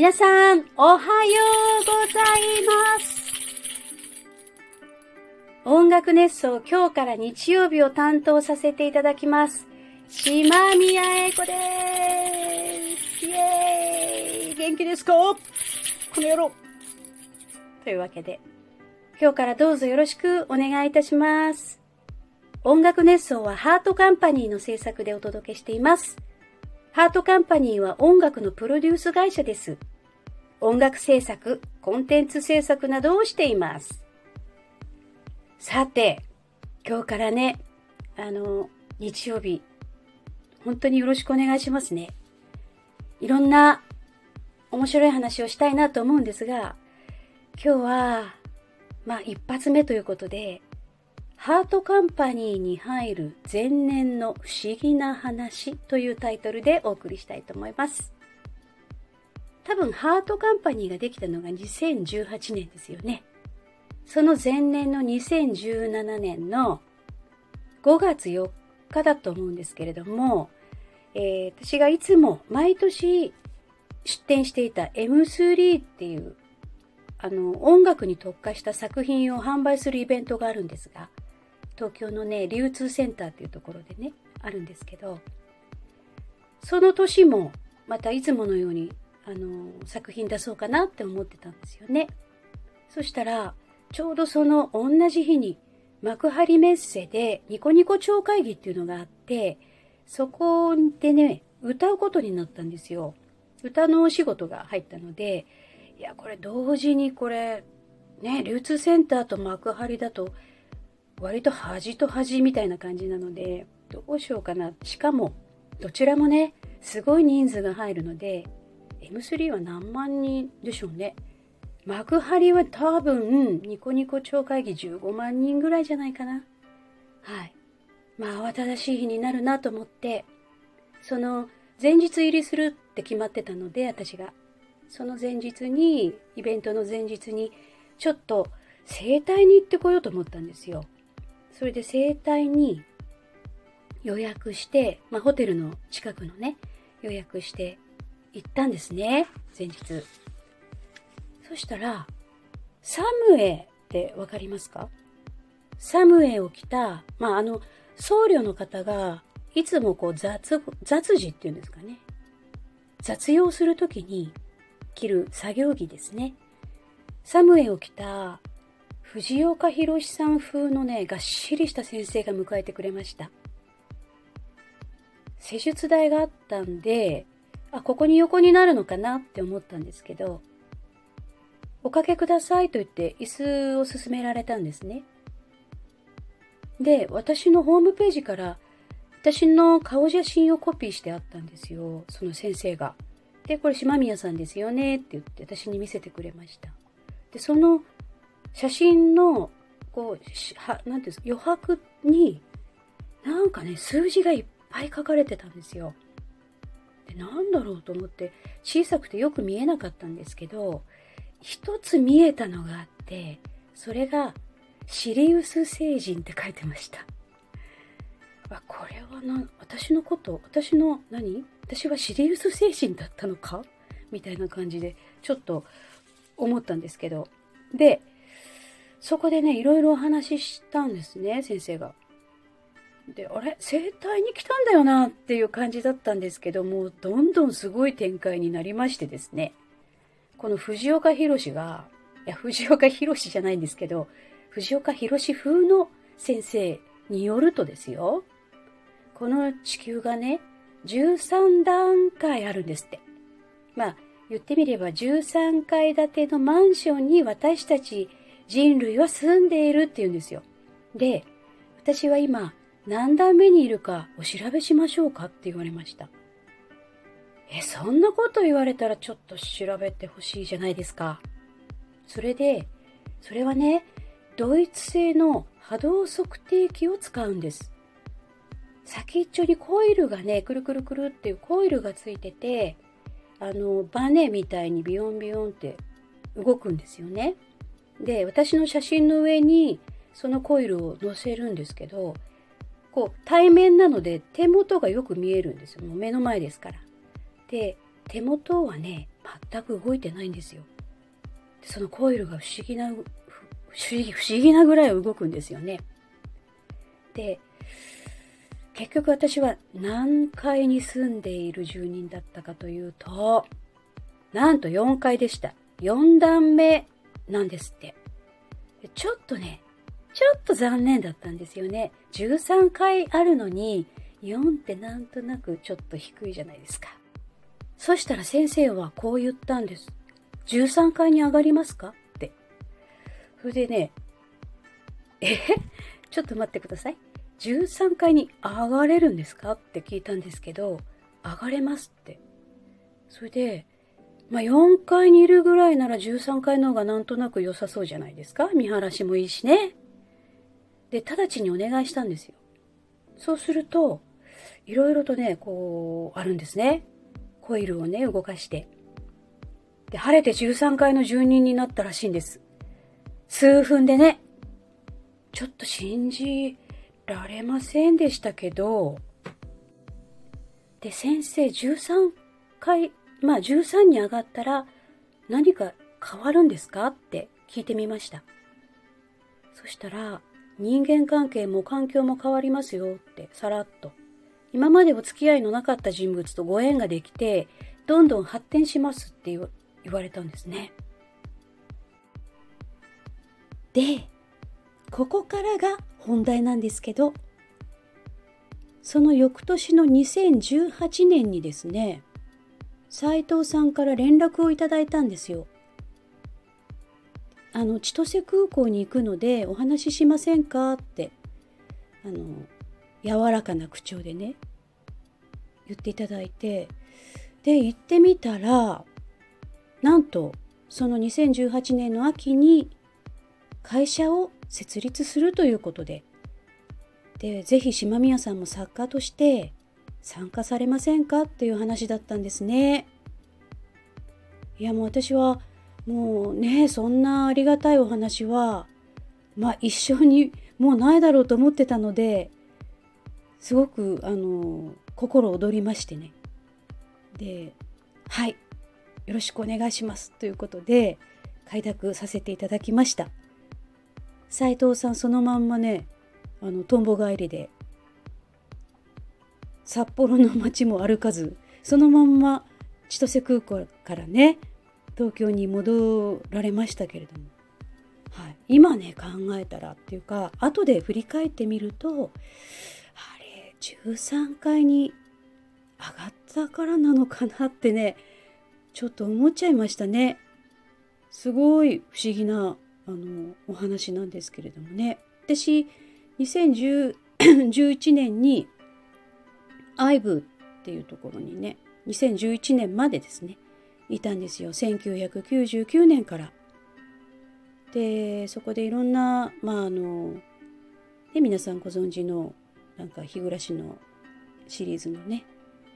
皆さん、おはようございます。音楽熱奏今日から日曜日を担当させていただきます。島宮英子でーす。イェーイ元気ですか？この野郎というわけで、今日からどうぞよろしくお願いいたします。音楽熱奏はハートカンパニーの制作でお届けしています。ハートカンパニーは音楽のプロデュース会社です。音楽制作、コンテンツ制作などをしています。さて、今日からね、あの、日曜日、本当によろしくお願いしますね。いろんな面白い話をしたいなと思うんですが、今日は、まあ一発目ということで、ハートカンパニーに入る前年の不思議な話というタイトルでお送りしたいと思います。多分ハートカンパニーができたのが2018年ですよね。その前年の2017年の5月4日だと思うんですけれども、えー、私がいつも毎年出展していた M3 っていうあの音楽に特化した作品を販売するイベントがあるんですが、東京のね、流通センターっていうところでね、あるんですけど、その年もまたいつものようにあの作品出そうかなって思ってたんですよね。そしたら、ちょうどその同じ日に幕張メッセでニコニコ超会議っていうのがあって、そこでね、歌うことになったんですよ。歌のお仕事が入ったので、いや、これ同時にこれ、ね、流通センターと幕張だと割と端と端みたいな感じなので、どうしようかな。しかも、どちらもね、すごい人数が入るので、M3 は何万人でしょうね。幕張は多分、ニコニコ超会議15万人ぐらいじゃないかな。はい。まあ、慌ただしい日になるなと思って、その、前日入りするって決まってたので、私が。その前日に、イベントの前日に、ちょっと、整体に行ってこようと思ったんですよ。それで整体に予約して、まあ、ホテルの近くのね、予約して行ったんですね、前日。そしたら、サムエってわかりますか？サムエを着た、まあ、あの、僧侶の方が、いつもこう雑、雑事っていうんですかね。雑用するときに着る作業着ですね。サムエを着た藤岡弘さん風のね、がっしりした先生が迎えてくれました。施術台があったんで、あ、ここに横になるのかなって思ったんですけど、おかけくださいと言って椅子を勧められたんですね。で、私のホームページから私の顔写真をコピーしてあったんですよ。その先生が。で、これ島宮さんですよねって言って私に見せてくれました。で、その写真の、こう、はなんていうんですか、余白に、なんかね、数字がいっぱい書かれてたんですよ。で、なんだろうと思って、小さくてよく見えなかったんですけど、一つ見えたのがあって、それが、シリウス星人って書いてました。あ、これはな、私のこと、私の何？私はシリウス星人だったのか？みたいな感じで、ちょっと思ったんですけど。で、そこでね、いろいろお話ししたんですね、先生が。で、あれ？整体に来たんだよなっていう感じだったんですけども、どんどんすごい展開になりましてですね。この藤岡弘が、いや、藤岡弘じゃないんですけど、藤岡弘風の先生によるとですよ、この地球がね、13段階あるんですって。まあ、言ってみれば13階建てのマンションに私たち人類は住んでいるって言うんですよ。で、私は今何段目にいるかお調べしましょうかって言われました。え、そんなこと言われたらちょっと調べてほしいじゃないですか。それで、それはね、ドイツ製の波動測定器を使うんです。先っちょにコイルがね、くるくるくるっていうコイルがついてて、あの、バネみたいにビヨンビヨンって動くんですよね。で、私の写真の上にそのコイルを載せるんですけど、こう対面なので手元がよく見えるんですよ。もう目の前ですから。で、手元はね、全く動いてないんですよ。そのコイルが不思議な、不思議、不思議なぐらい動くんですよね。で、結局私は何階に住んでいる住人だったかというと、なんと4階でした。4段目なんですって。ちょっとね、ちょっと残念だったんですよね。13階あるのに、4ってなんとなくちょっと低いじゃないですか。そしたら先生はこう言ったんです。13階に上がりますか？って。それでね、え？ちょっと待ってください。13階に上がれるんですか？って聞いたんですけど、上がれますって。それで、まあ、4階にいるぐらいなら13階の方がなんとなく良さそうじゃないですか？見晴らしもいいしね。で、直ちにお願いしたんですよ。そうすると、いろいろとね、こう、あるんですね。コイルをね、動かして。で、晴れて13階の住人になったらしいんです。数分でね。ちょっと信じられませんでしたけど、で、先生13回、まあ13に上がったら何か変わるんですか？って聞いてみました。そしたら、人間関係も環境も変わりますよってさらっと。今までお付き合いのなかった人物とご縁ができて、どんどん発展しますって言われたんですね。で、ここからが本題なんですけどその翌年の2018年にですね斉藤さんから連絡をいただいたんですよ。あの千歳空港に行くのでお話ししませんかってあの柔らかな口調でね言っていただいてで行ってみたらなんとその2018年の秋に会社を設立するということででぜひ島宮さんも作家として参加されませんか？っていう話だったんですね。いやもう私はもうねそんなありがたいお話はまあ一生にもうないだろうと思ってたのですごくあの心躍りましてね。ではいよろしくお願いしますということで開拓させていただきました。斉藤さんそのまんまねあのとんぼ帰りで札幌の街も歩かずそのまんま千歳空港からね東京に戻られましたけれども、はい、今ね考えたらっていうか後で振り返ってみるとあれ13階に上がったからなのかなってねちょっと思っちゃいましたね。すごい不思議なあのお話なんですけれどもね。私2011 年にアイブっていうところにね2011年までですねいたんですよ。1999年から。でそこでいろんなまああので皆さんご存知のなんか日暮らしのシリーズのね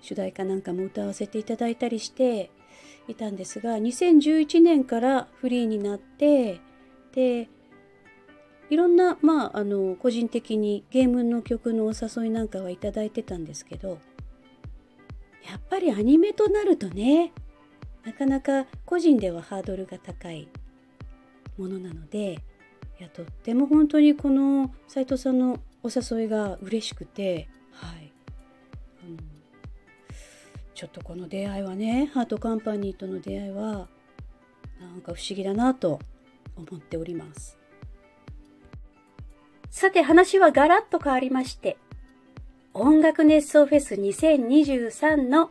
主題歌なんかも歌わせていただいたりしていたんですが2011年からフリーになってでいろんな、まあ、あの個人的にゲームの曲のお誘いなんかはいただいてたんですけどやっぱりアニメとなるとねなかなか個人ではハードルが高いものなのでいやとっても本当にこの斉藤さんのお誘いが嬉しくてはい、うん、ちょっとこの出会いはねハートカンパニーとの出会いはなんか不思議だなと思っております。さて話はガラッと変わりまして、音楽熱奏フェス2023の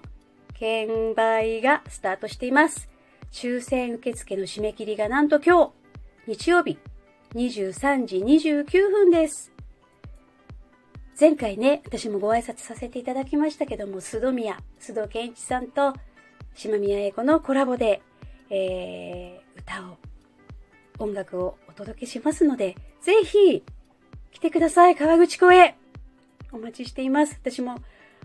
券売がスタートしています。抽選受付の締め切りがなんと今日、日曜日23時29分です。前回ね、私もご挨拶させていただきましたけども、須戸宮、須藤健一さんと島宮英子のコラボで、えー、歌を、音楽をお届けしますので、ぜひ来てください、川口湖へ。お待ちしています。私も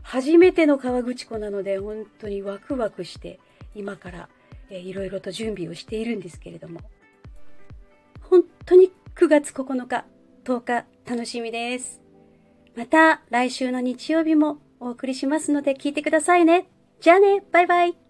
初めての川口湖なので、本当にワクワクして、今から、いろいろと準備をしているんですけれども。本当に9月9日、10日、楽しみです。また来週の日曜日もお送りしますので聞いてくださいね。じゃあね、バイバイ。